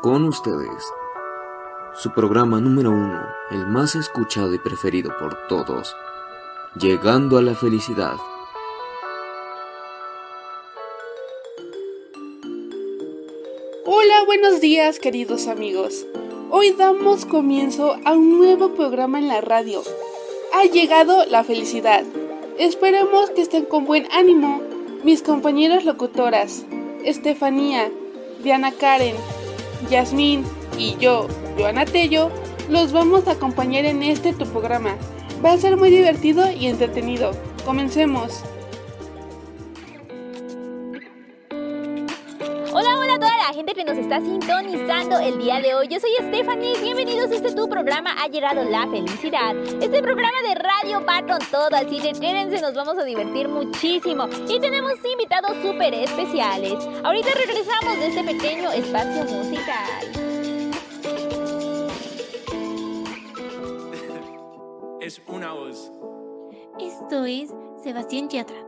Con ustedes, su programa número uno, el más escuchado y preferido por todos, Llegando a la Felicidad. Hola, buenos días queridos amigos. Hoy damos comienzo a un nuevo programa en la radio. Ha llegado la felicidad. Esperemos que estén con buen ánimo mis compañeras locutoras, Estefanía, Diana Karen, Yasmín y yo, Joana Tello, los vamos a acompañar en este tu programa. Va a ser muy divertido y entretenido. Comencemos. Está sintonizando el día de hoy. Yo soy Stephanie y bienvenidos a este tu programa Ha llegado la felicidad. Este programa de radio va con todo, así que quédense, nos vamos a divertir muchísimo. Y tenemos invitados súper especiales. Ahorita regresamos de este pequeño espacio musical. Es una voz. Esto es Sebastián Yatra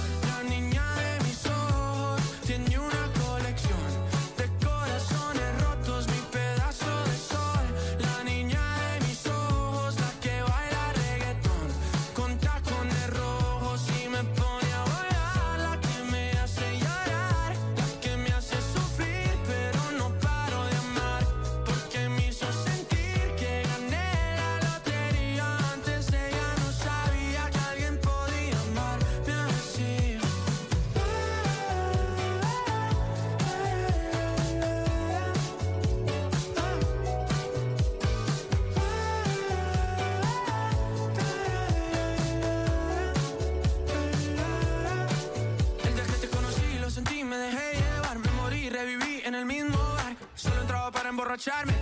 emborracharme.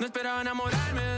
no esperaba enamorarme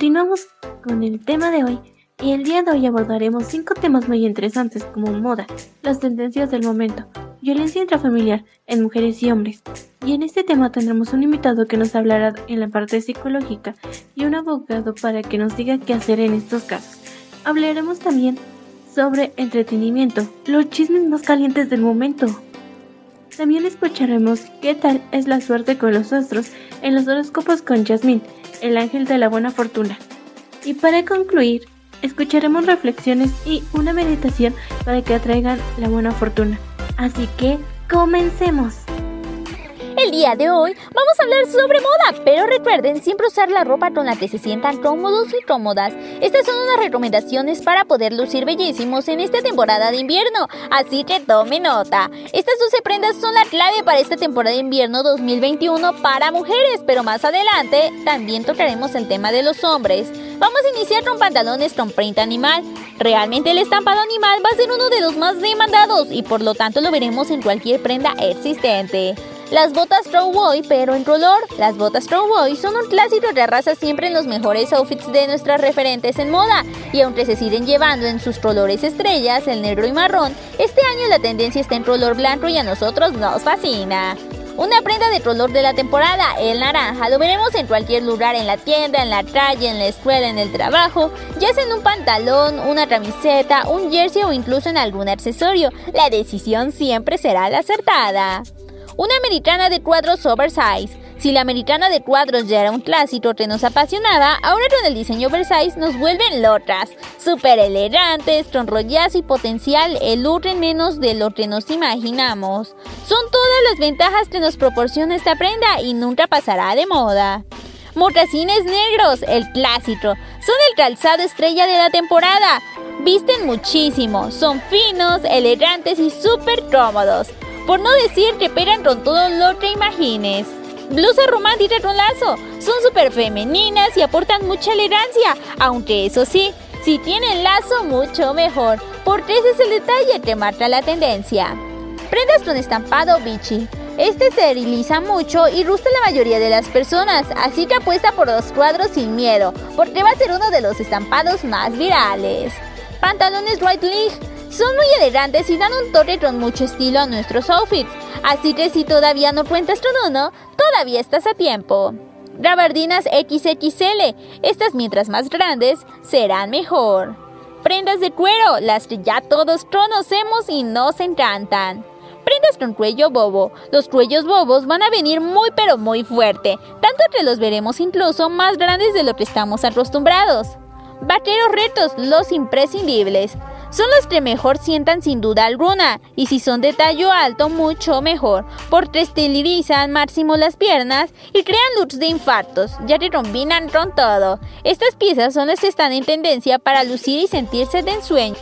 continuamos con el tema de hoy. Y el día de hoy abordaremos cinco temas muy interesantes como moda, las tendencias del momento, violencia intrafamiliar en mujeres y hombres. Y en este tema tendremos un invitado que nos hablará en la parte psicológica y un abogado para que nos diga qué hacer en estos casos. Hablaremos también sobre entretenimiento, los chismes más calientes del momento. También escucharemos qué tal es la suerte con los astros en los horóscopos con Yasmín, el ángel de la buena fortuna. Y para concluir, escucharemos reflexiones y una meditación para que atraigan la buena fortuna. Así que, comencemos. El día de hoy vamos a hablar sobre moda, pero recuerden siempre usar la ropa con la que se sientan cómodos y cómodas. Estas son unas recomendaciones para poder lucir bellísimos en esta temporada de invierno, así que tome nota. Estas 12 prendas son la clave para esta temporada de invierno 2021 para mujeres, pero más adelante también tocaremos el tema de los hombres. Vamos a iniciar con pantalones con print animal. Realmente el estampado animal va a ser uno de los más demandados y por lo tanto lo veremos en cualquier prenda existente. Las botas Throwboy, pero en color. Las botas Throwboy son un clásico que arrasa siempre en los mejores outfits de nuestras referentes en moda. Y aunque se siguen llevando en sus colores estrellas, el negro y marrón, este año la tendencia está en color blanco y a nosotros nos fascina. Una prenda de color de la temporada, el naranja, lo veremos en cualquier lugar, en la tienda, en la calle, en la escuela, en el trabajo, ya sea en un pantalón, una camiseta, un jersey o incluso en algún accesorio. La decisión siempre será la acertada. Una americana de cuadros oversize. Si la americana de cuadros ya era un clásico que nos apasionaba, ahora con el diseño oversize nos vuelven lotras. Súper elegantes, con y potencial el en menos de lo que nos imaginamos. Son todas las ventajas que nos proporciona esta prenda y nunca pasará de moda. Mocasines negros, el clásico. Son el calzado estrella de la temporada. Visten muchísimo, son finos, elegantes y súper cómodos. Por no decir que pegan con todo lo que imagines. Blusa romántica con lazo. Son súper femeninas y aportan mucha elegancia. Aunque eso sí, si tienen lazo, mucho mejor. Porque ese es el detalle que marca la tendencia. Prendas con estampado bichi. Este esteriliza mucho y gusta la mayoría de las personas, así que apuesta por los cuadros sin miedo, porque va a ser uno de los estampados más virales. Pantalones White Leg son muy elegantes y dan un toque con mucho estilo a nuestros outfits, así que si todavía no cuentas con uno, todavía estás a tiempo. Gabardinas XXL, estas mientras más grandes serán mejor. Prendas de cuero, las que ya todos conocemos y nos encantan. Prendas con cuello bobo. Los cuellos bobos van a venir muy pero muy fuerte, tanto que los veremos incluso más grandes de lo que estamos acostumbrados. Vaqueros retos, los imprescindibles. Son los que mejor sientan sin duda alguna, y si son de tallo alto, mucho mejor, porque estilizan máximo las piernas y crean looks de infartos, ya que combinan con todo. Estas piezas son las que están en tendencia para lucir y sentirse de ensueño.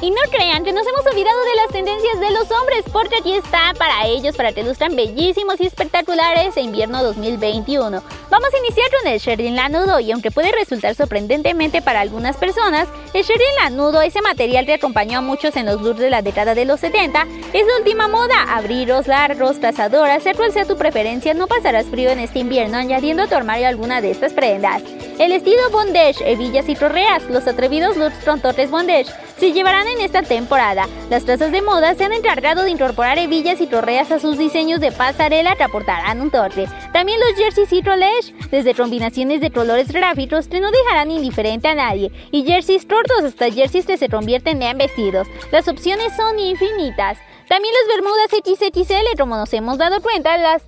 Y no crean que nos hemos olvidado de las tendencias de los hombres, porque aquí está para ellos, para que lustran bellísimos y espectaculares en invierno 2021. Vamos a iniciar con el Sherrin lanudo y aunque puede resultar sorprendentemente para algunas personas, el Sherrin lanudo, ese material que acompañó a muchos en los looks de la década de los 70, es la última moda. Abriros largos, trazadoras, sea cual sea tu preferencia, no pasarás frío en este invierno añadiendo a tu armario alguna de estas prendas. El estilo bondage, hebillas y correas, los atrevidos looks trontotes bondage se llevarán en esta temporada. Las casas de moda se han encargado de incorporar hebillas y torreas a sus diseños de pasarela que aportarán un toque. También los jerseys y trollage, desde combinaciones de colores gráficos que no dejarán indiferente a nadie, y jerseys cortos hasta jerseys que se convierten en vestidos. Las opciones son infinitas. También las bermudas XXL, como nos hemos dado cuenta, las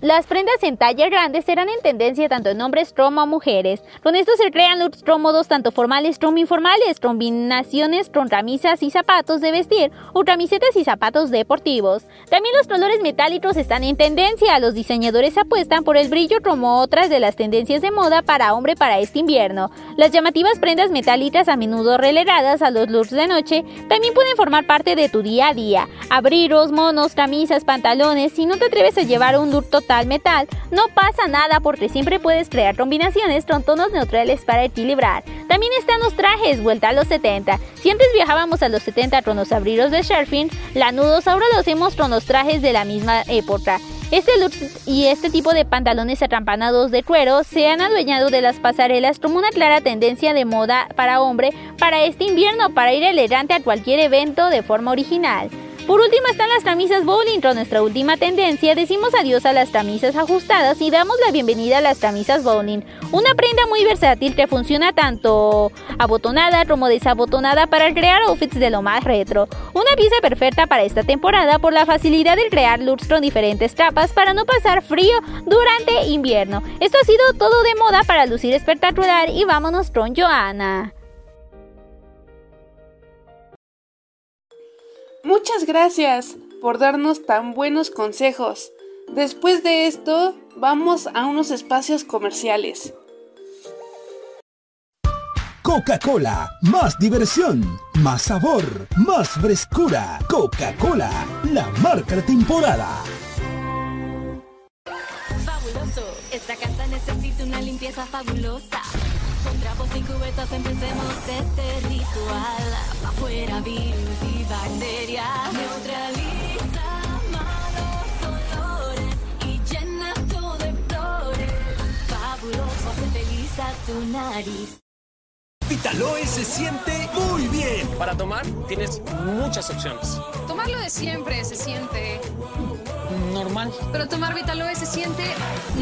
las prendas en talla grande serán en tendencia tanto en hombres como mujeres. Con esto se crean looks cómodos tanto formales como informales, combinaciones con camisas y zapatos de vestir o camisetas y zapatos deportivos. También los colores metálicos están en tendencia. Los diseñadores apuestan por el brillo como otras de las tendencias de moda para hombre para este invierno. Las llamativas prendas metálicas a menudo relegadas a los looks de noche también pueden formar parte de tu día a día. Abriros, monos, camisas, pantalones. Si no te atreves a llevar un look metal, no pasa nada porque siempre puedes crear combinaciones con tonos neutrales para equilibrar. También están los trajes, vuelta a los 70. Si antes viajábamos a los 70 con los abrigos de surfing, lanudos ahora los hacemos con los trajes de la misma época. Este look y este tipo de pantalones atrampanados de cuero se han adueñado de las pasarelas como una clara tendencia de moda para hombre para este invierno para ir elegante a cualquier evento de forma original. Por último están las camisas bowling. Nuestra última tendencia decimos adiós a las camisas ajustadas y damos la bienvenida a las camisas bowling. Una prenda muy versátil que funciona tanto abotonada como desabotonada para crear outfits de lo más retro. Una pieza perfecta para esta temporada por la facilidad de crear looks con diferentes capas para no pasar frío durante invierno. Esto ha sido todo de moda para lucir espectacular y vámonos con Joana. Muchas gracias por darnos tan buenos consejos. Después de esto, vamos a unos espacios comerciales. Coca-Cola, más diversión, más sabor, más frescura. Coca-Cola, la marca de temporada. Fabuloso, esta casa necesita una limpieza fabulosa. Con trapos y cubetas empecemos este ritual. Afuera virus y bacterias. Neutraliza malos olores y llena todo de flores. Fabuloso, hace feliz a tu nariz. Vitaloe se siente muy bien. Para tomar tienes muchas opciones. Tomarlo de siempre se siente normal. Pero tomar Vitaloe se siente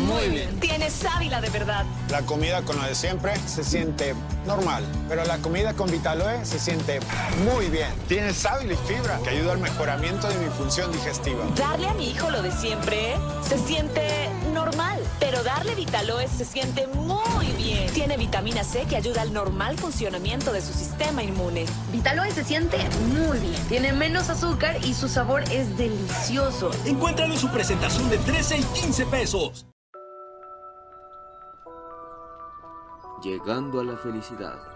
muy bien. Tienes sábila de verdad. La comida con lo de siempre se siente normal, pero la comida con Vitaloe se siente muy bien. Tiene sábila y fibra que ayuda al mejoramiento de mi función digestiva. Darle a mi hijo lo de siempre se siente normal, pero darle Vitaloe se siente muy bien. Tiene vitamina C que ayuda al normal funcionamiento de su sistema inmune. Vitaloe se siente muy bien. Tiene menos azúcar y su sabor es delicioso. Encuéntralo en su presentación de 13 y 15 pesos. Llegando a la felicidad.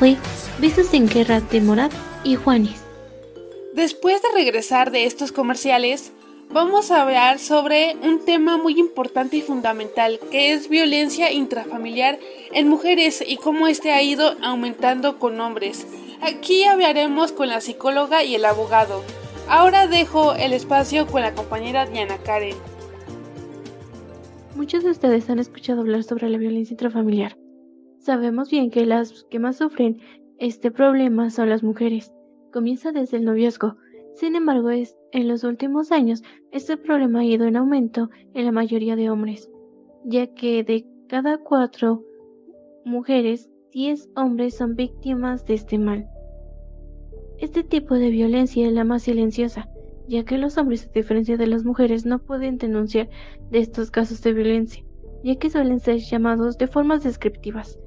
fue Besos en Guerra de Morat y Juanes. Después de regresar de estos comerciales, vamos a hablar sobre un tema muy importante y fundamental que es violencia intrafamiliar en mujeres y cómo este ha ido aumentando con hombres. Aquí hablaremos con la psicóloga y el abogado. Ahora dejo el espacio con la compañera Diana Karen. Muchos de ustedes han escuchado hablar sobre la violencia intrafamiliar. Sabemos bien que las que más sufren este problema son las mujeres. Comienza desde el noviazgo. Sin embargo, es, en los últimos años este problema ha ido en aumento en la mayoría de hombres, ya que de cada cuatro mujeres, diez hombres son víctimas de este mal. Este tipo de violencia es la más silenciosa, ya que los hombres, a diferencia de las mujeres, no pueden denunciar de estos casos de violencia, ya que suelen ser llamados de formas descriptivas.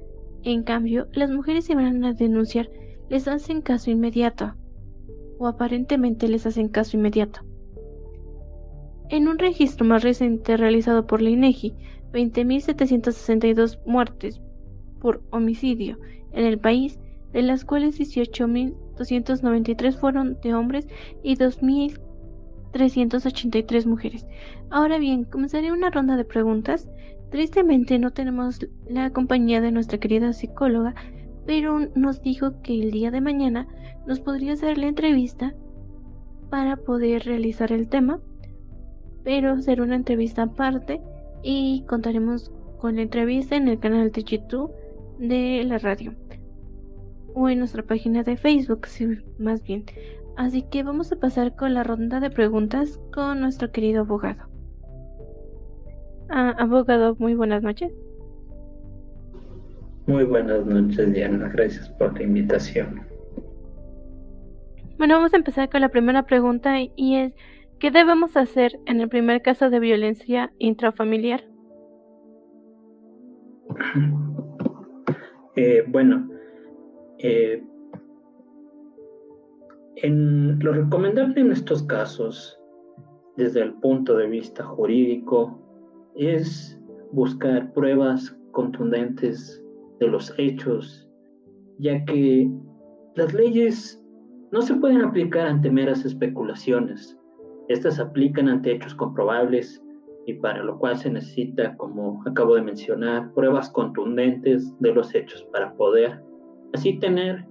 En cambio, las mujeres se van a denunciar, les hacen caso inmediato, o aparentemente les hacen caso inmediato. En un registro más reciente realizado por la INEGI, 20.762 muertes por homicidio en el país, de las cuales 18.293 fueron de hombres y 2.000 383 mujeres. Ahora bien, comenzaré una ronda de preguntas. Tristemente no tenemos la compañía de nuestra querida psicóloga, pero nos dijo que el día de mañana nos podría hacer la entrevista para poder realizar el tema, pero será una entrevista aparte y contaremos con la entrevista en el canal de YouTube de la radio o en nuestra página de Facebook, más bien. Así que vamos a pasar con la ronda de preguntas con nuestro querido abogado. Ah, abogado, muy buenas noches. Muy buenas noches, Diana. Gracias por la invitación. Bueno, vamos a empezar con la primera pregunta y es, ¿qué debemos hacer en el primer caso de violencia intrafamiliar? Eh, bueno, eh, en lo recomendable en estos casos, desde el punto de vista jurídico, es buscar pruebas contundentes de los hechos, ya que las leyes no se pueden aplicar ante meras especulaciones. Estas aplican ante hechos comprobables y para lo cual se necesita, como acabo de mencionar, pruebas contundentes de los hechos para poder así tener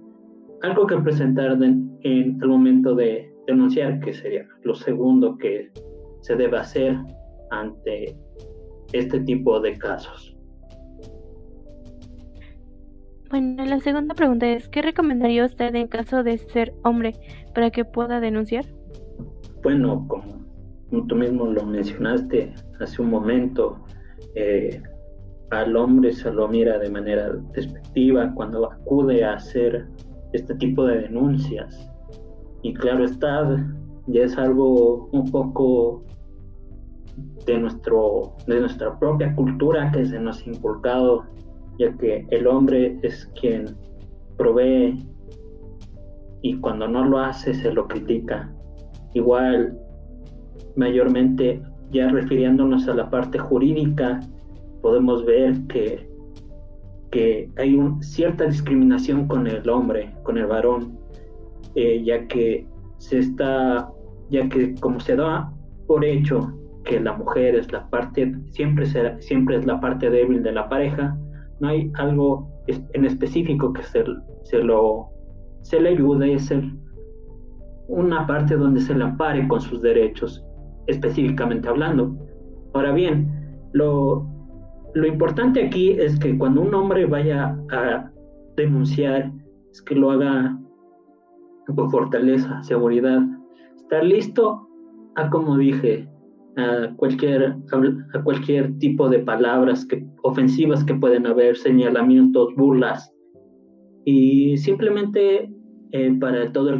algo que presentar en el momento de denunciar, que sería lo segundo que se debe hacer ante este tipo de casos. Bueno, la segunda pregunta es, ¿qué recomendaría usted en caso de ser hombre para que pueda denunciar? Bueno, como tú mismo lo mencionaste hace un momento, eh, al hombre se lo mira de manera despectiva cuando acude a hacer este tipo de denuncias. Y claro está, ya es algo un poco de, nuestro, de nuestra propia cultura que se nos ha inculcado, ya que el hombre es quien provee y cuando no lo hace se lo critica. Igual, mayormente, ya refiriéndonos a la parte jurídica, podemos ver que que hay un, cierta discriminación con el hombre, con el varón, eh, ya que se está, ya que como se da por hecho que la mujer es la parte, siempre, será, siempre es la parte débil de la pareja, no hay algo en específico que se, le ayude, es una parte donde se le ampare con sus derechos, específicamente hablando. Ahora bien, lo, lo importante aquí es que cuando un hombre vaya a denunciar, es que lo haga con fortaleza, seguridad, estar listo a, como dije, a cualquier, a cualquier tipo de palabras ofensivas que pueden haber, señalamientos, burlas. Y simplemente eh, para todo,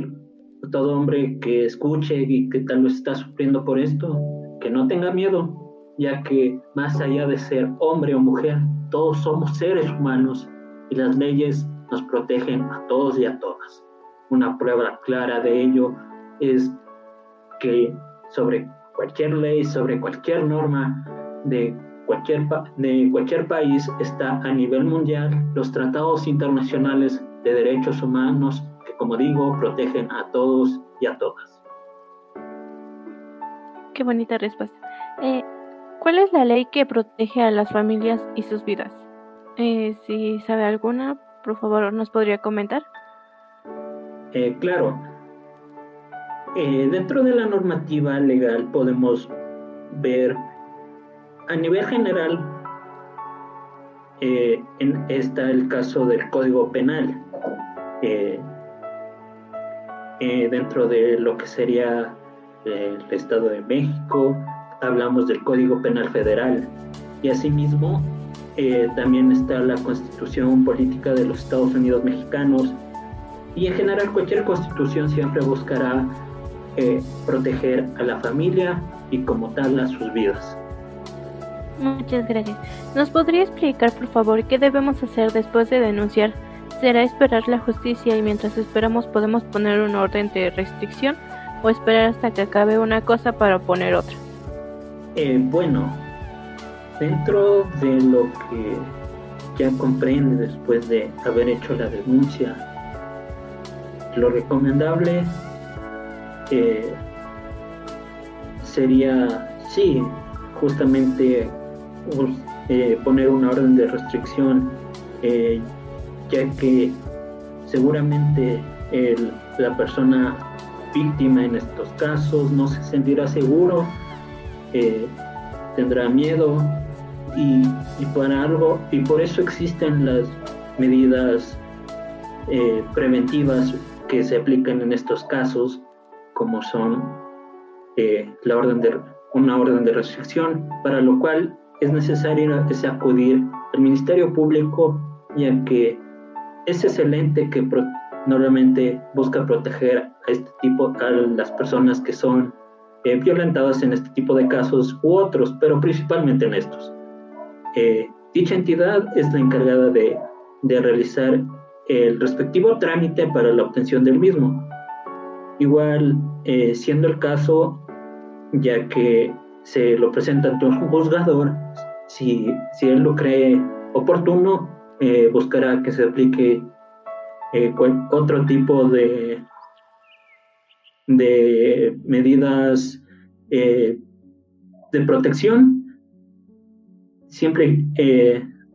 todo hombre que escuche y que tal vez está sufriendo por esto, que no tenga miedo, ya que más allá de ser hombre o mujer, todos somos seres humanos y las leyes nos protegen a todos y a todas. Una prueba clara de ello es que sobre cualquier ley, sobre cualquier norma de cualquier, de cualquier país está a nivel mundial los tratados internacionales de derechos humanos que, como digo, protegen a todos y a todas. Qué bonita respuesta. Eh, ¿Cuál es la ley que protege a las familias y sus vidas? Eh, si sabe alguna, por favor, nos podría comentar. Eh, claro. Eh, dentro de la normativa legal podemos ver a nivel general eh, está el caso del Código Penal. dentro de lo que sería el Estado de México, hablamos del Código Penal Federal. Y asimismo, también está la Constitución Política de los Estados Unidos Mexicanos. Y en general cualquier constitución siempre buscará eh, proteger a la familia y como tal a sus vidas. Muchas gracias. ¿Nos podría explicar, por favor, qué debemos hacer después de denunciar? ¿Será esperar la justicia y mientras esperamos podemos poner un orden de restricción o esperar hasta que acabe una cosa para poner otra? Eh, bueno, dentro de lo que ya comprende después de haber hecho la denuncia, lo recomendable eh, sería, sí, justamente eh, poner una orden de restricción, eh, ya que seguramente la persona víctima en estos casos no se sentirá seguro, tendrá miedo y, para algo, y por eso existen las medidas preventivas que se aplican en estos casos como son eh, la orden de, una orden de restricción, para lo cual es necesario acudir al Ministerio Público, ya que es excelente que normalmente busca proteger a este tipo, a las personas que son eh, violentadas en este tipo de casos u otros, pero principalmente en estos. Eh, dicha entidad es la encargada de, de realizar el respectivo trámite para la obtención del mismo. Igual, eh, siendo el caso, ya que se lo presenta ante un juzgador, si, si él lo cree oportuno, eh, buscará que se aplique eh, otro tipo de, de medidas de protección, siempre,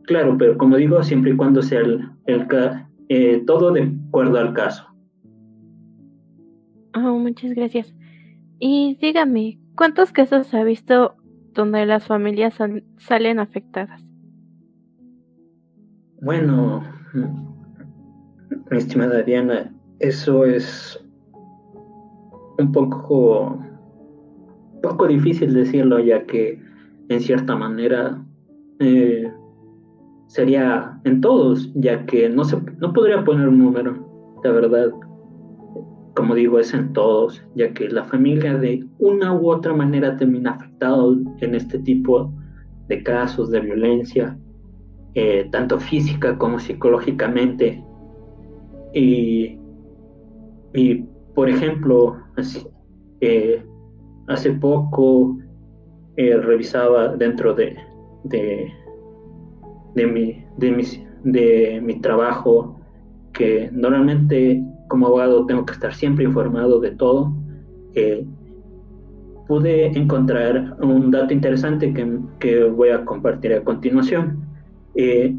claro, pero como digo, siempre y cuando sea el, el todo de acuerdo al caso. Oh, muchas gracias. Y dígame, ¿cuántos casos ha visto donde las familias salen afectadas? Bueno, estimada Diana, eso es un poco, poco difícil decirlo, ya que en cierta manera eh, sería en todos, ya que no se no podría poner un número, la verdad como digo, es en todos, ya que la familia de una u otra manera termina afectado en este tipo de casos de violencia, eh, tanto física como psicológicamente. Y, por ejemplo, eh, hace poco eh, revisaba dentro de, de, de, mi, de, de mi trabajo que normalmente como abogado tengo que estar siempre informado de todo. Eh, pude encontrar un dato interesante que, voy a compartir a continuación. Eh,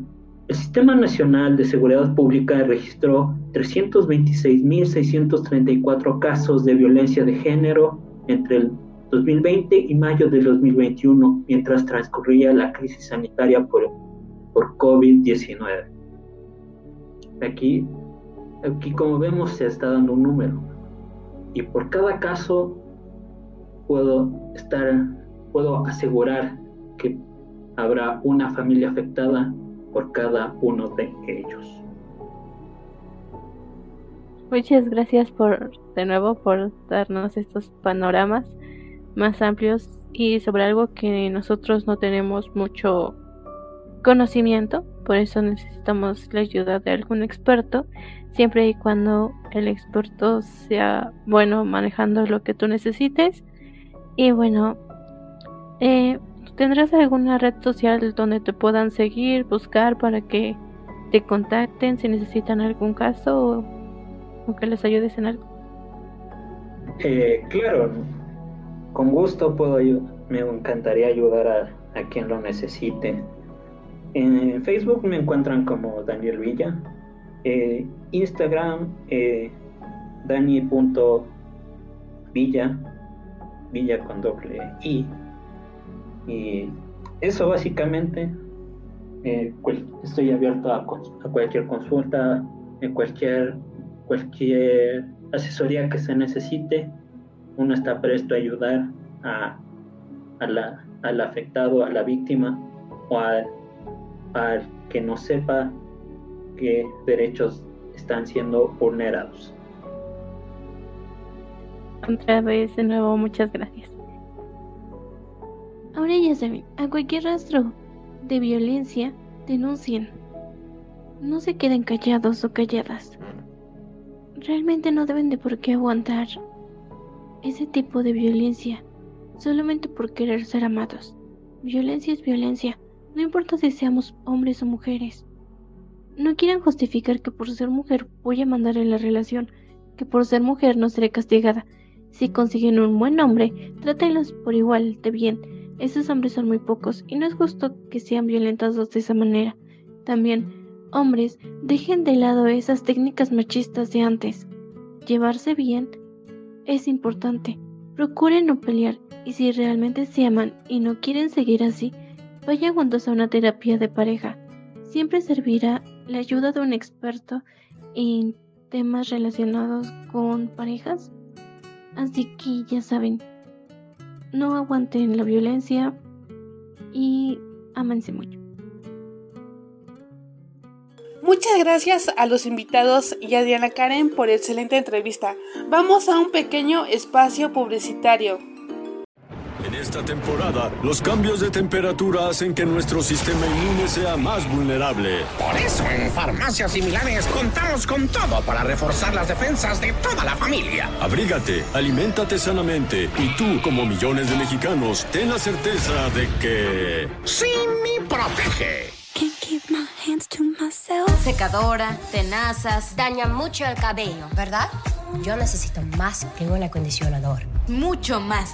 el Sistema Nacional de Seguridad Pública registró 326.634 casos de violencia de género entre el 2020 y mayo del 2021, mientras transcurría la crisis sanitaria por, por COVID-19. Aquí aquí como vemos se está dando un número y por cada caso puedo estar puedo asegurar que habrá una familia afectada por cada uno de ellos. Muchas gracias por de nuevo por darnos estos panoramas más amplios y sobre algo que nosotros no tenemos mucho conocimiento, por eso necesitamos la ayuda de algún experto siempre y cuando el experto sea bueno manejando lo que tú necesites. Y bueno, eh, ¿tendrás alguna red social donde te puedan seguir, buscar para que te contacten si necesitan algún caso o, que les ayudes en algo. Eh, claro, con gusto puedo me encantaría ayudar a quien lo necesite. En Facebook me encuentran como Daniel Villa. Eh, Instagram, eh, Dani.villa, Villa con doble I. Y eso básicamente. Eh, estoy abierto a, cualquier consulta, en cualquier, cualquier asesoría que se necesite. Uno está presto a ayudar a, al afectado, a la víctima o a al que no sepa qué derechos están siendo vulnerados. Otra vez de nuevo, muchas gracias. Ahora ya saben, a cualquier rastro de violencia, denuncien. No se queden callados o calladas. Realmente no deben de por qué aguantar ese tipo de violencia solamente por querer ser amados. Violencia es violencia. No importa si seamos hombres o mujeres. No quieran justificar que por ser mujer voy a mandar en la relación, que por ser mujer no seré castigada. Si consiguen un buen hombre, trátenlos por igual de bien. Esos hombres son muy pocos y no es justo que sean violentados de esa manera. También, hombres, dejen de lado esas técnicas machistas de antes. Llevarse bien es importante. Procuren no pelear y si realmente se aman y no quieren seguir así, Vaya juntos a una terapia de pareja. Siempre servirá la ayuda de un experto en temas relacionados con parejas. Así que ya saben, no aguanten la violencia y ámense mucho. Muchas gracias a los invitados y a Diana Karen por excelente entrevista. Vamos a un pequeño espacio publicitario. Esta temporada, los cambios de temperatura hacen que nuestro sistema inmune sea más vulnerable. Por eso en farmacias similares contamos con todo para reforzar las defensas de toda la familia. Abrígate, aliméntate sanamente y tú, como millones de mexicanos, ten la certeza de que... me protege. Secadora, tenazas, daña mucho el cabello, ¿verdad? Yo necesito más que un acondicionador. Mucho más.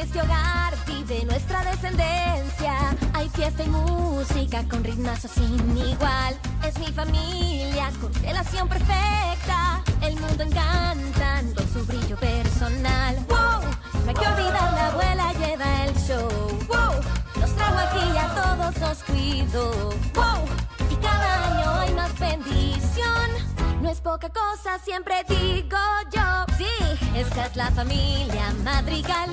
Este hogar vive nuestra descendencia. Hay fiesta y música con ritmazo sin igual. Es mi familia con relación perfecta. El mundo encantando su brillo personal. ¡Wow! No hay que olvidar, la abuela lleva el show. ¡Wow! Los trajo aquí y a todos los cuido. ¡Wow! Y cada año hay más bendición. No es poca cosa, siempre digo yo. Sí, esta es la familia Madrigal.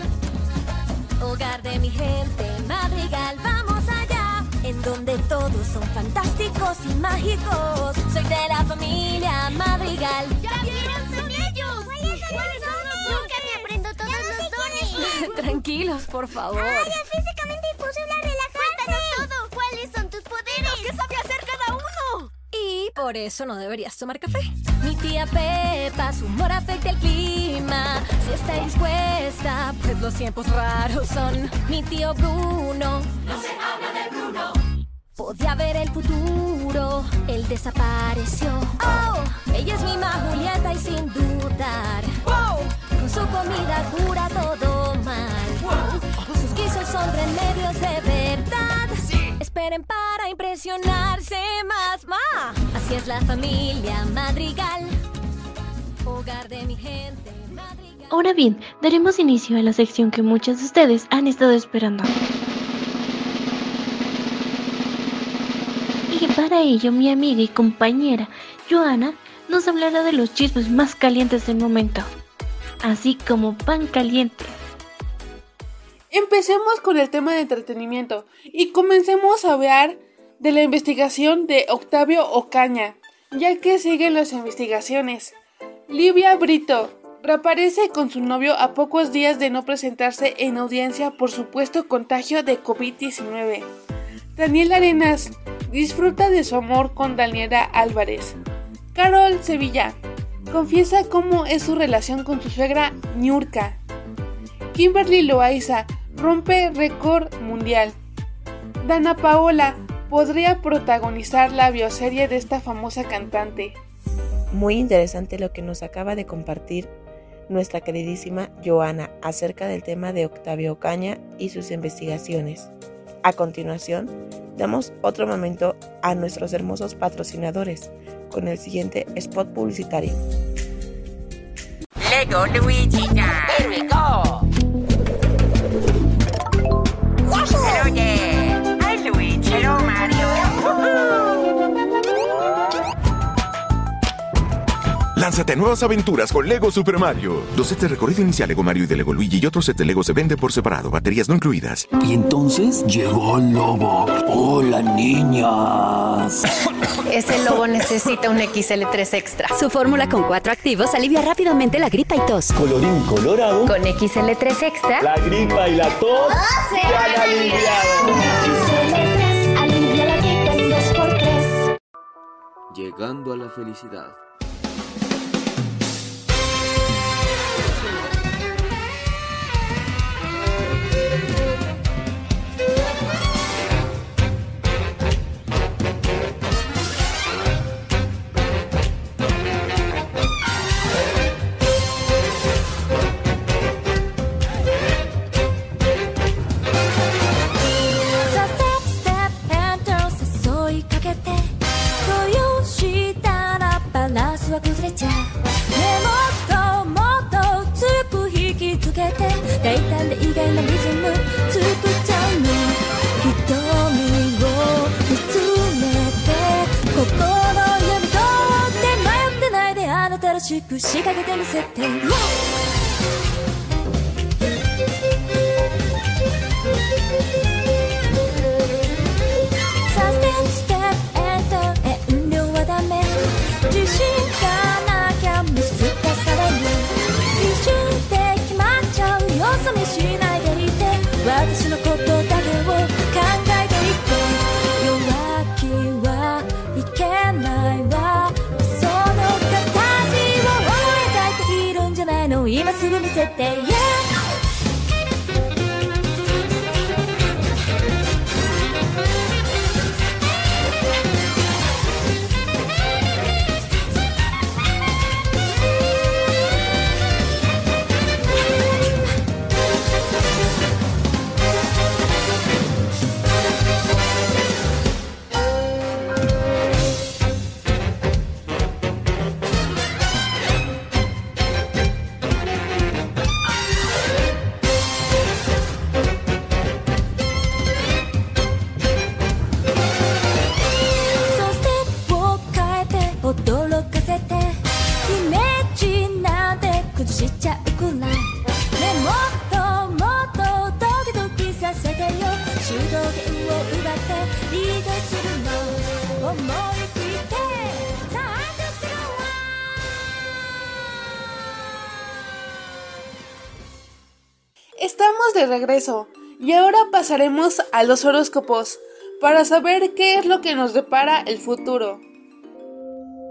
Hogar de mi gente Madrigal, vamos allá. En donde todos son fantásticos y mágicos. Soy de la familia Madrigal. ¿Ya vieron? Son ellos. ¿Cuáles son? Nunca me aprendo todos los dones. Tranquilos, por favor. Ay, es físicamente imposible relajarse. Cuéntanos todo. ¿Cuáles son tus poderes? ¿Qué sabe hacer cada uno? Y por eso no deberías tomar café. Mi tía Pepa, su humor afecta el clima. Si está dispuesta, pues los tiempos raros son. Mi tío Bruno, no se habla de Bruno. Podía ver el futuro, él desapareció. Oh, ella es mi ma Julieta y sin dudar. Wow, con su comida cura todo mal. Wow. Sus guisos son remedios de verdad. Esperen para impresionarse más, ma. Así es la familia Madrigal, hogar de mi gente. Madrigal. Ahora bien, daremos inicio a la sección que muchos de ustedes han estado esperando. Y para ello, mi amiga y compañera Joana nos hablará de los chismes más calientes del momento, así como pan caliente. Empecemos con el tema de entretenimiento y comencemos a hablar de la investigación de Octavio Ocaña, ya que siguen las investigaciones. Livia Brito reaparece con su novio a pocos días de no presentarse en audiencia por supuesto contagio de COVID-19. Daniel Arenas disfruta de su amor con Daniela Álvarez. Carol Sevilla confiesa cómo es su relación con su suegra Niurka. Kimberly Loaiza rompe récord mundial. Dana Paola podría protagonizar la bioserie de esta famosa cantante. Muy interesante lo que nos acaba de compartir nuestra queridísima Joana acerca del tema de Octavio Ocaña y sus investigaciones. A continuación, damos otro momento a nuestros hermosos patrocinadores con el siguiente spot publicitario. Lego Luigi Here we go. Hello, yeah. Hi, Luigi. Hello, Mario. Lánzate a nuevas aventuras con Lego Super Mario. Dos sets de recorrido inicial Lego Mario y de Lego Luigi y otros sets de Lego se venden por separado, baterías no incluidas. Y entonces llegó el lobo. Hola, niñas. Ese lobo necesita un XL3 extra. Su fórmula con cuatro activos alivia rápidamente la gripa y tos. Colorín colorado. Con XL3 extra. La gripa y la tos se han aliviado. XL3 alivia la gripa en 2x3. Llegando a la felicidad. 大胆で意外なリズム作っちゃうの瞳を見つめて心読み取って迷ってないであなたらしく仕掛けてみせて。せて Yeah! Y ahora pasaremos a los horóscopos para saber qué es lo que nos depara el futuro.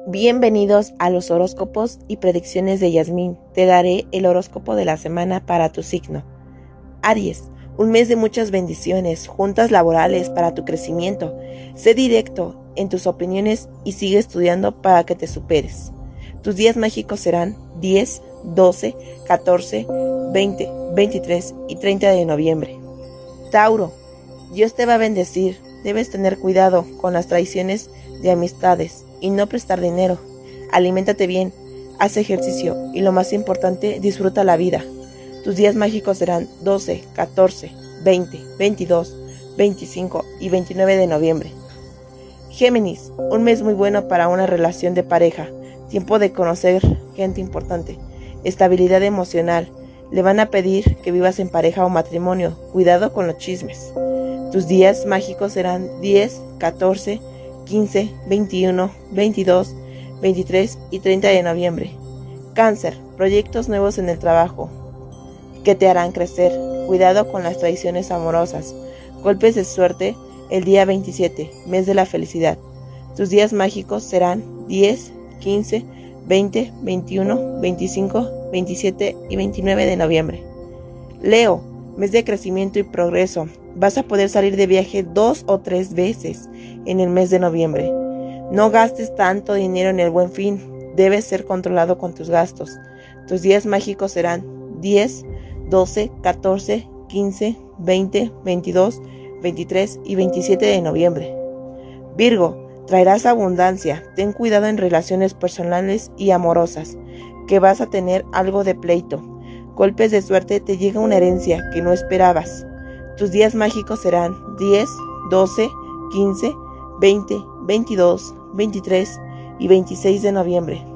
Bienvenidos a los horóscopos y predicciones de Yasmín. Te daré el horóscopo de la semana para tu signo. Aries, un mes de muchas bendiciones, juntas laborales para tu crecimiento. Sé directo en tus opiniones y sigue estudiando para que te superes. Tus días mágicos serán 10, 12, 14, 20, 23 y 30 de noviembre. Tauro, Dios te va a bendecir. Debes tener cuidado con las traiciones de amistades y no prestar dinero. Aliméntate bien, haz ejercicio y lo más importante, disfruta la vida. Tus días mágicos serán 12, 14, 20, 22, 25 y 29 de noviembre. Géminis, un mes muy bueno para una relación de pareja, tiempo de conocer gente importante, estabilidad emocional, Le van a pedir que vivas en pareja o matrimonio. Cuidado con los chismes. Tus días mágicos serán 10, 14, 15, 21, 22, 23 y 30 de noviembre. Cáncer, proyectos nuevos en el trabajo que te harán crecer. Cuidado con las traiciones amorosas. Golpes de suerte el día 27, mes de la felicidad. Tus días mágicos serán 10, 15, 20, 21, 25, 27 y 29 de noviembre. Leo, mes de crecimiento y progreso. Vas a poder salir de viaje dos o tres veces en el mes de noviembre. No gastes tanto dinero en el buen fin. Debes ser controlado con tus gastos. Tus días mágicos serán 10, 12, 14, 15, 20, 22, 23 y 27 de noviembre. Virgo, traerás abundancia. Ten cuidado en relaciones personales y amorosas, que vas a tener algo de pleito. Golpes de suerte te llega una herencia que no esperabas. Tus días mágicos serán 10, 12, 15, 20, 22, 23 y 26 de noviembre.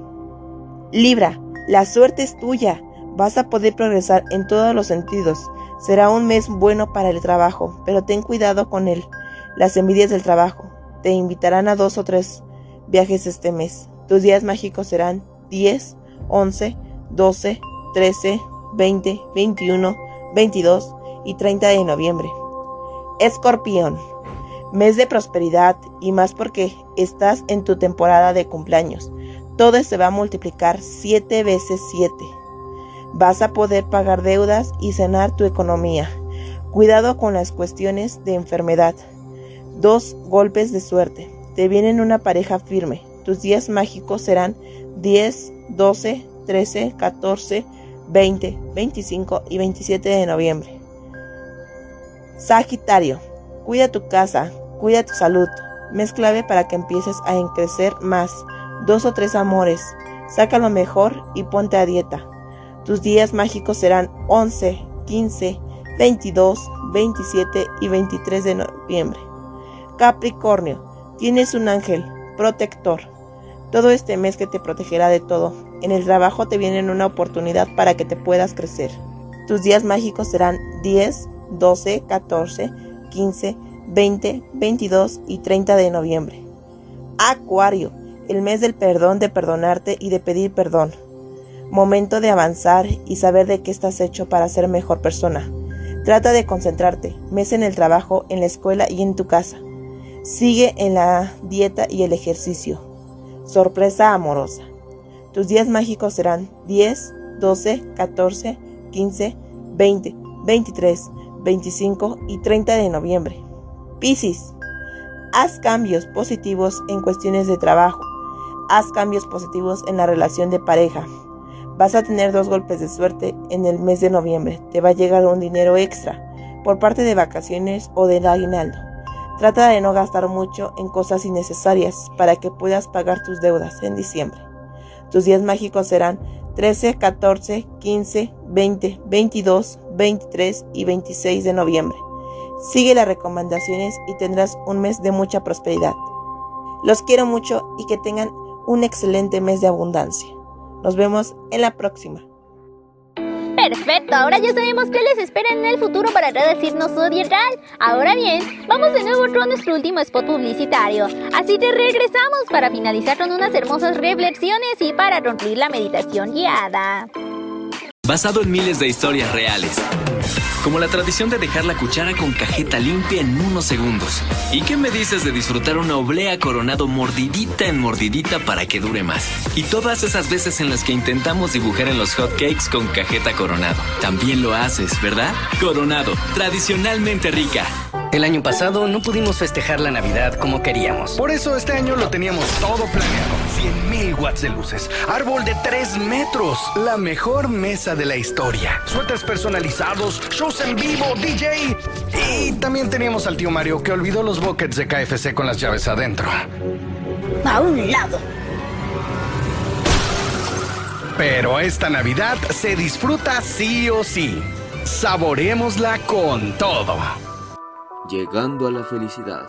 Libra, la suerte es tuya. Vas a poder progresar en todos los sentidos. Será un mes bueno para el trabajo, pero ten cuidado con él. Las envidias del trabajo. Te invitarán a dos o tres viajes este mes. Tus días mágicos serán 10, 11, 12, 13, 20, 21, 22 y 30 de noviembre. Escorpión. Mes de prosperidad y más porque estás en tu temporada de cumpleaños. Todo se va a multiplicar 7 veces 7. Vas a poder pagar deudas y cenar tu economía. Cuidado con las cuestiones de enfermedad. Dos golpes de suerte. Te vienen una pareja firme. Tus días mágicos serán 10, 12, 13, 14, 20, 25 y 27 de noviembre. Sagitario. Cuida tu casa, cuida tu salud. Mes clave para que empieces a crecer más. Dos o tres amores. Saca lo mejor y ponte a dieta. Tus días mágicos serán 11, 15, 22, 27 y 23 de noviembre. Capricornio, tienes un ángel protector. Todo este mes que te protegerá de todo. En el trabajo te viene una oportunidad para que te puedas crecer. Tus días mágicos serán 10, 12, 14, 15, 20, 22 y 30 de noviembre. Acuario, el mes del perdón, de perdonarte y de pedir perdón. Momento de avanzar y saber de qué estás hecho para ser mejor persona. Trata de concentrarte, mes en el trabajo, en la escuela y en tu casa. Sigue en la dieta y el ejercicio. Sorpresa amorosa. Tus días mágicos serán 10, 12, 14, 15, 20, 23, 25 y 30 de noviembre. Piscis. Haz cambios positivos en cuestiones de trabajo. Haz cambios positivos en la relación de pareja. Vas a tener dos golpes de suerte en el mes de noviembre. Te va a llegar un dinero extra por parte de vacaciones o del aguinaldo. Trata de no gastar mucho en cosas innecesarias para que puedas pagar tus deudas en diciembre. Tus días mágicos serán 13, 14, 15, 20, 22, 23 y 26 de noviembre. Sigue las recomendaciones y tendrás un mes de mucha prosperidad. Los quiero mucho y que tengan un excelente mes de abundancia. Nos vemos en la próxima. Perfecto, ahora ya sabemos qué les espera en el futuro para redecirnos su real. Ahora bien, vamos de nuevo con nuestro último spot publicitario. Así que regresamos para finalizar con unas hermosas reflexiones y para concluir la meditación guiada. Basado en miles de historias reales como la tradición de dejar la cuchara con cajeta limpia en unos segundos. ¿Y qué me dices de disfrutar una oblea coronado mordidita en mordidita para que dure más? Y todas esas veces en las que intentamos dibujar en los hot cakes con cajeta coronado. También lo haces, ¿verdad? Coronado, tradicionalmente rica. El año pasado no pudimos festejar la Navidad como queríamos. Por eso este año lo teníamos todo planeado. 100.000 watts de luces, árbol de 3 metros, la mejor mesa de la historia, suéteres personalizados, shows en vivo, DJ. Y también teníamos al tío Mario que olvidó los buckets de KFC con las llaves adentro. A un lado. Pero esta Navidad se disfruta sí o sí. Saboreémosla con todo llegando a la felicidad.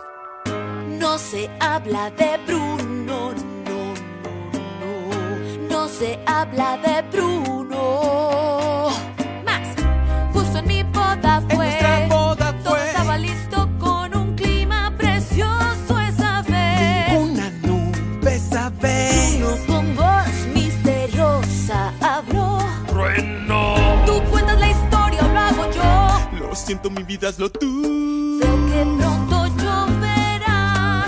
No se habla de Bruno, no, no, no, no se habla de Bruno. Más, justo en mi boda fue. En nuestra boda fue. Todo estaba listo con un clima precioso esa vez. Una nube esa vez. Bruno con voz misteriosa habló. Trueno. Tú cuentas la historia, lo hago yo. Lo siento, mi vida es lo tuyo. Que pronto lloverá.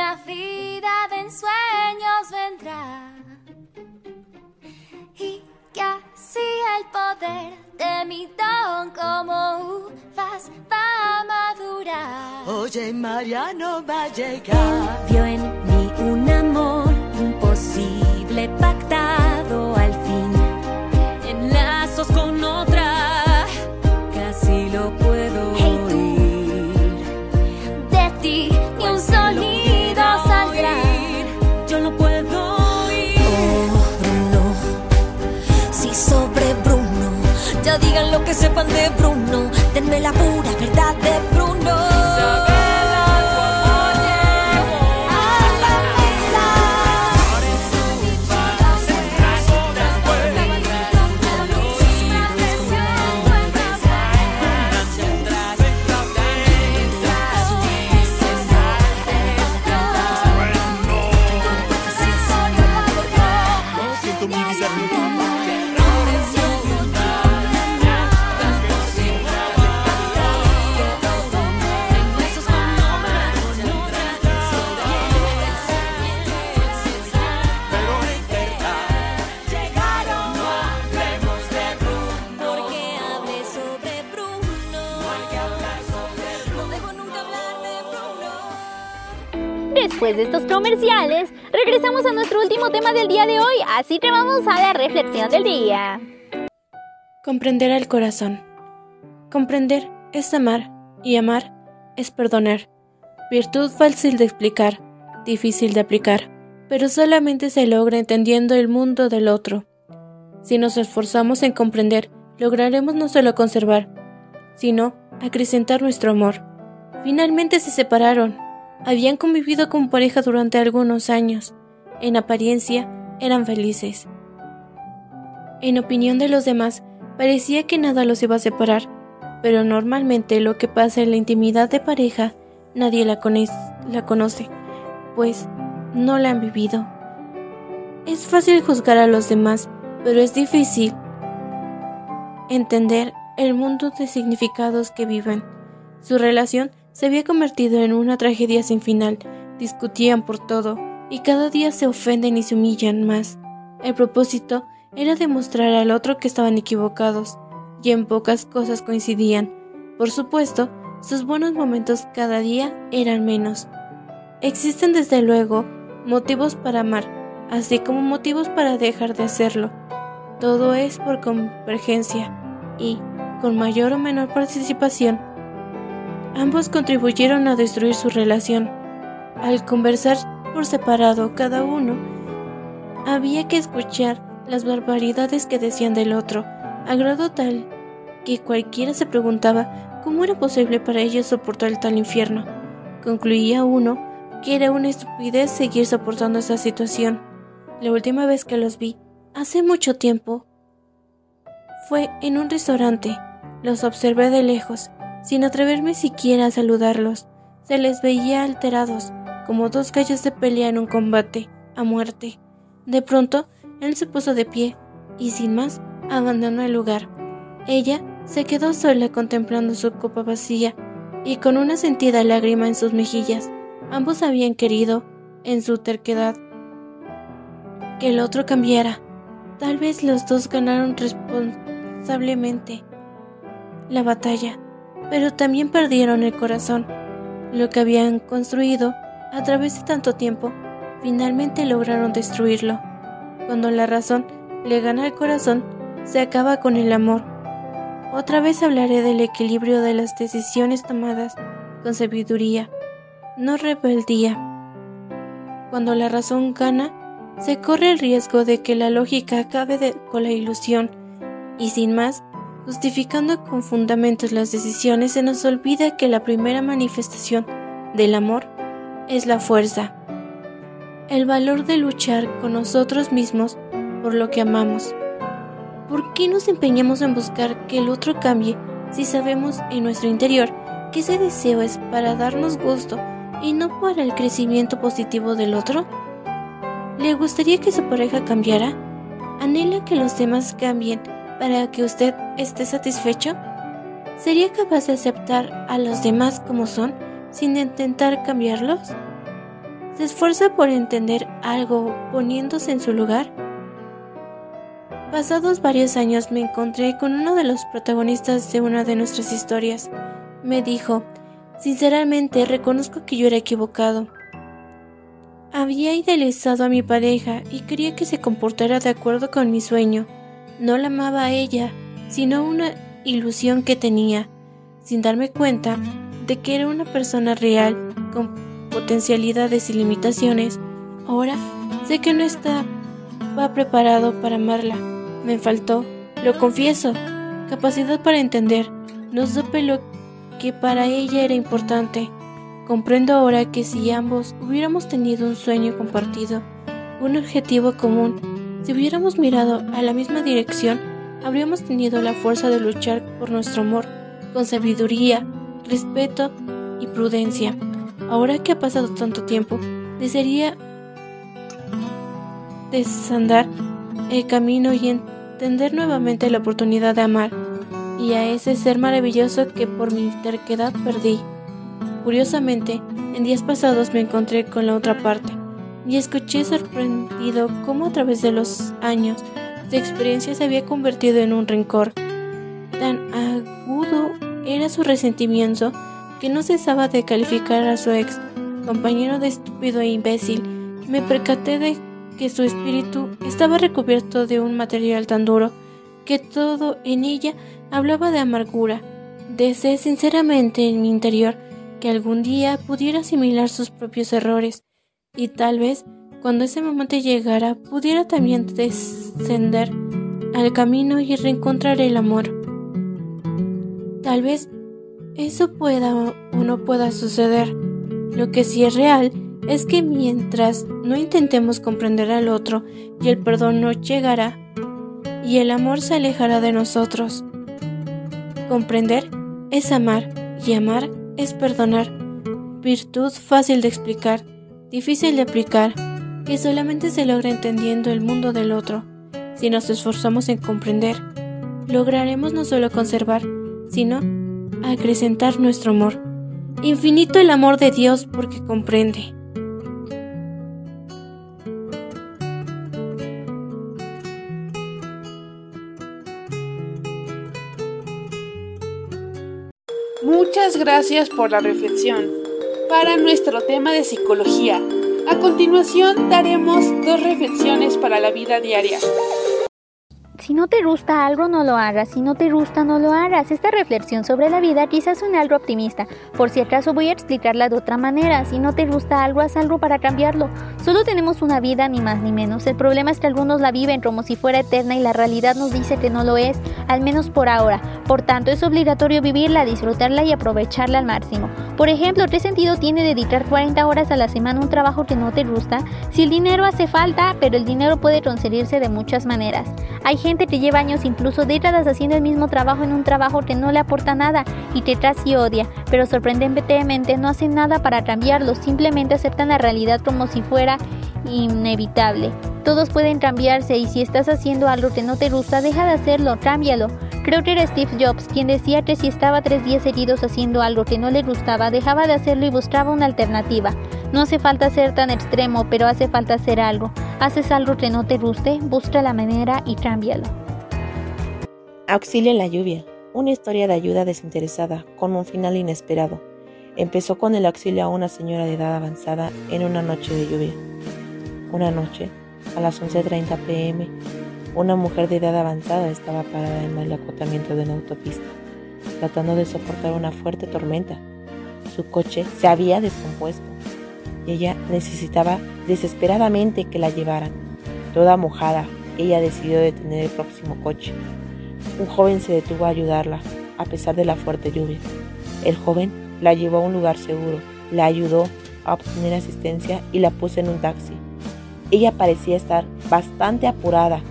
Una vida de ensueños vendrá. Y que así el poder de mi don como uvas va a madurar. Oye, Mariano va a llegar. Vio en mí un amor imposible pactado digan lo que sepan de Bruno. Denme la pura verdad de Bruno. Después de estos comerciales, regresamos a nuestro último tema del día de hoy, así que vamos a la reflexión del día. Comprender al corazón. Comprender es amar y amar es perdonar. Virtud fácil de explicar, difícil de aplicar, pero solamente se logra entendiendo el mundo del otro. Si nos esforzamos en comprender, lograremos no solo conservar, sino acrecentar nuestro amor. Finalmente se separaron. Habían convivido como pareja durante algunos años. En apariencia, eran felices. En opinión de los demás, parecía que nada los iba a separar, pero normalmente lo que pasa en la intimidad de pareja nadie la, la conoce, pues no la han vivido. Es fácil juzgar a los demás, pero es difícil entender el mundo de significados que viven. Su relación se había convertido en una tragedia sin final, discutían por todo y cada día se ofenden y se humillan más. El propósito era demostrar al otro que estaban equivocados, y en pocas cosas coincidían. Por supuesto, sus buenos momentos cada día eran menos. Existen desde luego motivos para amar, así como motivos para dejar de hacerlo. Todo es por convergencia y, con mayor o menor participación, ambos contribuyeron a destruir su relación. Al conversar por separado cada uno, había que escuchar las barbaridades que decían del otro, a grado tal que cualquiera se preguntaba cómo era posible para ellos soportar tal infierno. Concluía uno que era una estupidez seguir soportando esa situación. La última vez que los vi, hace mucho tiempo, fue en un restaurante. Los observé de lejos sin atreverme siquiera a saludarlos. Se les veía alterados, como dos gallos de pelea en un combate, a muerte. De pronto, él se puso de pie y sin más abandonó el lugar. Ella se quedó sola contemplando su copa vacía y con una sentida lágrima en sus mejillas. Ambos habían querido, en su terquedad, que el otro cambiara. Tal vez los dos ganaron responsablemente la batalla, pero también perdieron el corazón. Lo que habían construido a través de tanto tiempo, finalmente lograron destruirlo. Cuando la razón le gana el corazón, se acaba con el amor. Otra vez hablaré del equilibrio de las decisiones tomadas con sabiduría, no rebeldía. Cuando la razón gana, se corre el riesgo de que la lógica acabe con la ilusión, y sin más, justificando con fundamentos las decisiones, se nos olvida que la primera manifestación del amor es la fuerza, el valor de luchar con nosotros mismos por lo que amamos. ¿Por qué nos empeñamos en buscar que el otro cambie si sabemos en nuestro interior que ese deseo es para darnos gusto y no para el crecimiento positivo del otro? ¿Le gustaría que su pareja cambiara? ¿Anhela que los demás cambien para que usted esté satisfecho? ¿Sería capaz de aceptar a los demás como son sin intentar cambiarlos? ¿Se esfuerza por entender algo poniéndose en su lugar? Pasados varios años me encontré con uno de los protagonistas de una de nuestras historias. Me dijo, sinceramente reconozco que yo era equivocado. Había idealizado a mi pareja y quería que se comportara de acuerdo con mi sueño. No la amaba a ella, sino una ilusión que tenía, sin darme cuenta de que era una persona real, con potencialidades y limitaciones. Ahora sé que no estaba preparado para amarla. Me faltó, lo confieso, capacidad para entender. No supe lo que para ella era importante. Comprendo ahora que si ambos hubiéramos tenido un sueño compartido, un objetivo común, si hubiéramos mirado a la misma dirección, habríamos tenido la fuerza de luchar por nuestro amor, con sabiduría, respeto y prudencia. Ahora que ha pasado tanto tiempo, desearía desandar el camino y entender nuevamente la oportunidad de amar, y a ese ser maravilloso que por mi terquedad perdí. Curiosamente, en días pasados me encontré con la otra parte y escuché sorprendido cómo a través de los años de experiencia se había convertido en un rencor. Tan agudo era su resentimiento que no cesaba de calificar a su ex compañero de estúpido e imbécil. Me percaté de que su espíritu estaba recubierto de un material tan duro que todo en ella hablaba de amargura. Deseé sinceramente en mi interior que algún día pudiera asimilar sus propios errores y tal vez cuando ese momento llegara pudiera también descender al camino y reencontrar el amor. Tal vez eso pueda o no pueda suceder. Lo que sí es real es que mientras no intentemos comprender al otro y el perdón no llegará y el amor se alejará de nosotros. Comprender es amar y amar es perdonar. Virtud fácil de explicar, difícil de aplicar, que solamente se logra entendiendo el mundo del otro. Si nos esforzamos en comprender, lograremos no solo conservar, sino acrecentar nuestro amor. Infinito el amor de Dios porque comprende. Muchas gracias por la reflexión para nuestro tema de psicología. A continuación daremos dos reflexiones para la vida diaria. Si no te gusta algo, no lo hagas. Si no te gusta, no lo hagas. Esta reflexión sobre la vida quizás suene algo optimista. Por si acaso voy a explicarla de otra manera. Si no te gusta algo, haz algo para cambiarlo. Solo tenemos una vida, ni más ni menos. El problema es que algunos la viven como si fuera eterna y la realidad nos dice que no lo es, al menos por ahora. Por tanto, es obligatorio vivirla, disfrutarla y aprovecharla al máximo. Por ejemplo, ¿qué sentido tiene dedicar 40 horas a la semana a un trabajo que no te gusta si el dinero hace falta, pero el dinero puede conseguirse de muchas maneras? Hay gente que lleva años, incluso décadas, haciendo el mismo trabajo en un trabajo que no le aporta nada y que casi odia, pero sorprendentemente no hacen nada para cambiarlo, simplemente aceptan la realidad como si fuera inevitable. Todos pueden cambiarse y si estás haciendo algo que no te gusta, deja de hacerlo, cámbialo. Creo que era Steve Jobs quien decía que si estaba tres días heridos haciendo algo que no le gustaba, dejaba de hacerlo y buscaba una alternativa. No hace falta ser tan extremo, pero hace falta hacer algo. Haces algo que no te guste, busca la manera y cámbialo. Auxilio en la lluvia. Una historia de ayuda desinteresada, con un final inesperado. Empezó con el auxilio a una señora de edad avanzada en una noche de lluvia. Una noche, a las 11.30 pm, una mujer de edad avanzada estaba parada en el acotamiento de una autopista, tratando de soportar una fuerte tormenta. Su coche se había descompuesto y ella necesitaba desesperadamente que la llevaran. Toda mojada, ella decidió detener el próximo coche. Un joven se detuvo a ayudarla, a pesar de la fuerte lluvia. El joven la llevó a un lugar seguro, la ayudó a obtener asistencia y la puso en un taxi. Ella parecía estar bastante apurada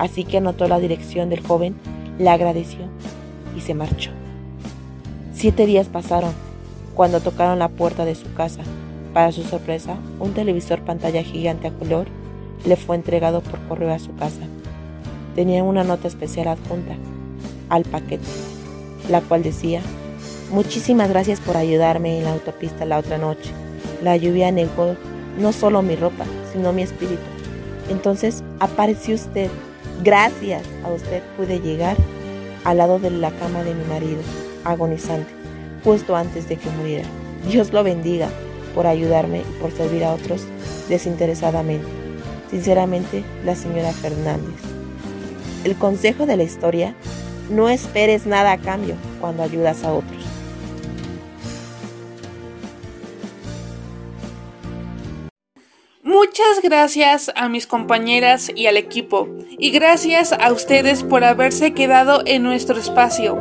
Así que anotó la dirección del joven, le agradeció y se marchó. Siete días pasaron cuando tocaron la puerta de su casa. Para su sorpresa, un televisor pantalla gigante a color le fue entregado por correo a su casa. Tenía una nota especial adjunta al paquete, la cual decía, Muchísimas gracias por ayudarme en la autopista la otra noche. La lluvia negó no solo mi ropa, sino mi espíritu. Entonces apareció usted Gracias a usted pude llegar al lado de la cama de mi marido, agonizante, justo antes de que muriera. Dios lo bendiga por ayudarme y por servir a otros desinteresadamente. Sinceramente, la señora Fernández. El consejo de la historia, no esperes nada a cambio cuando ayudas a otros. Muchas gracias a mis compañeras y al equipo, y gracias a ustedes por haberse quedado en nuestro espacio.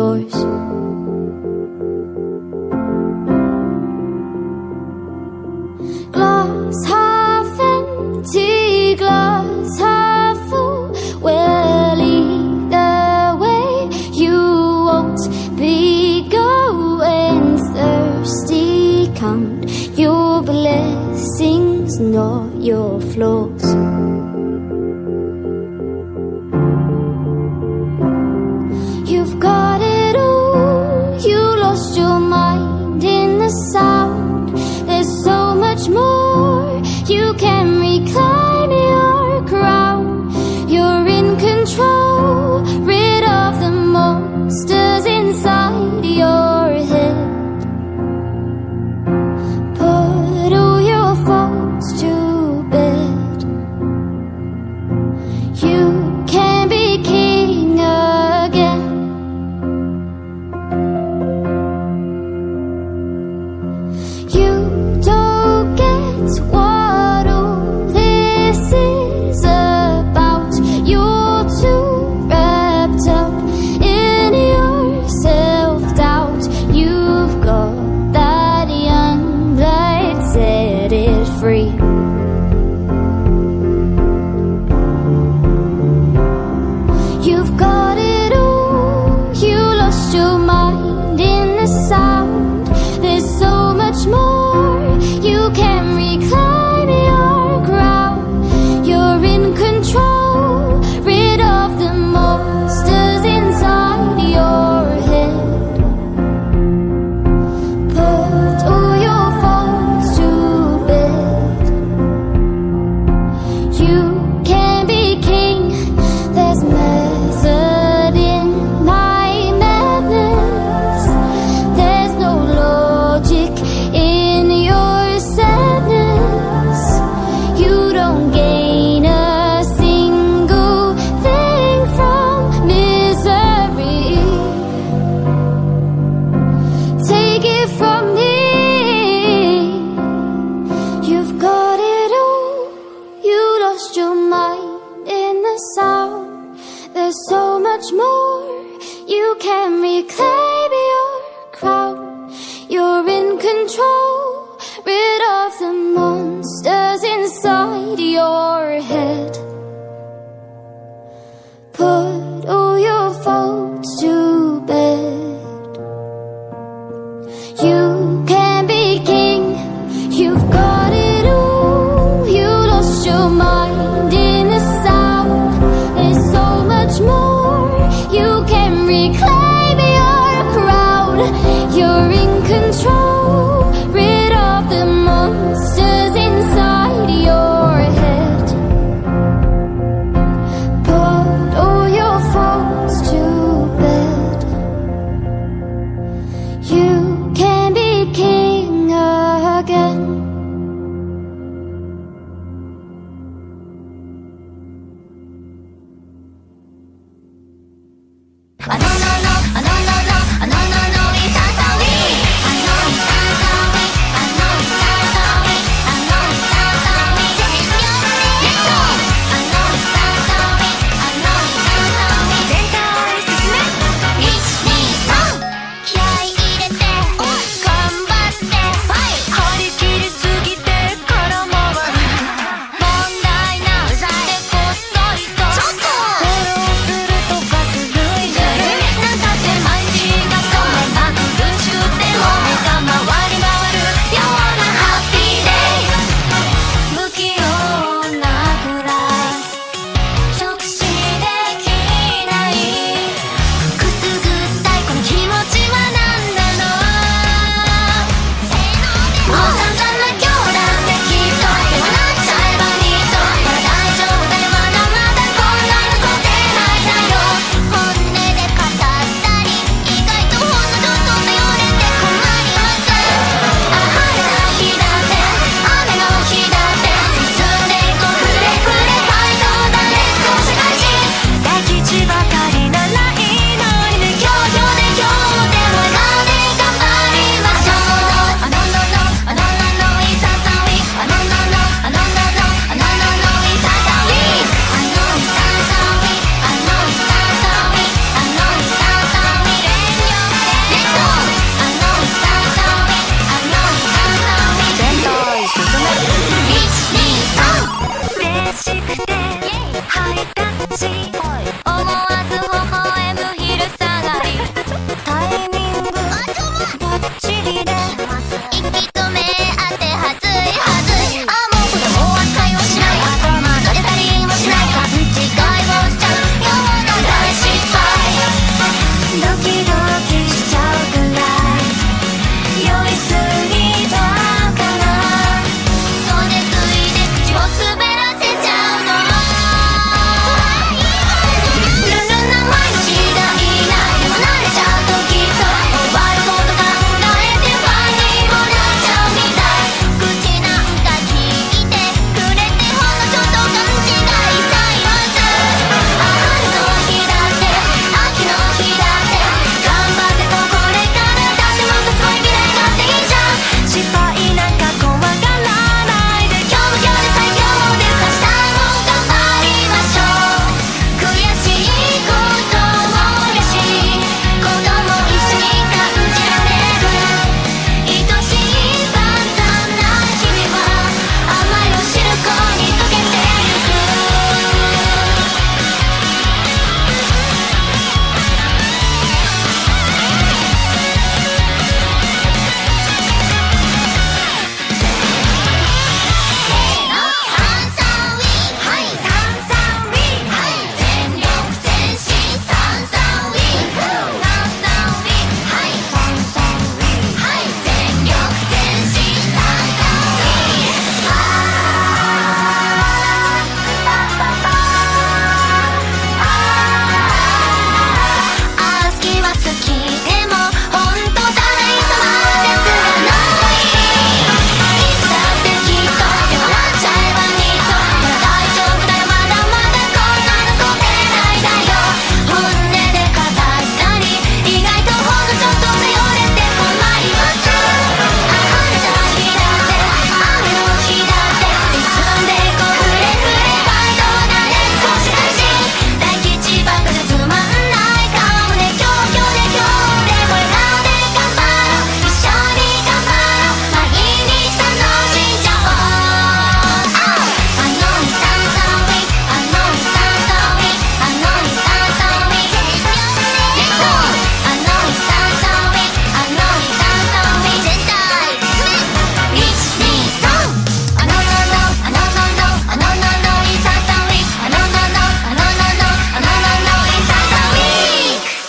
yours. Glass half empty, glass half full. Well, either way, you won't be going thirsty. Count your blessings, not your flaws. side.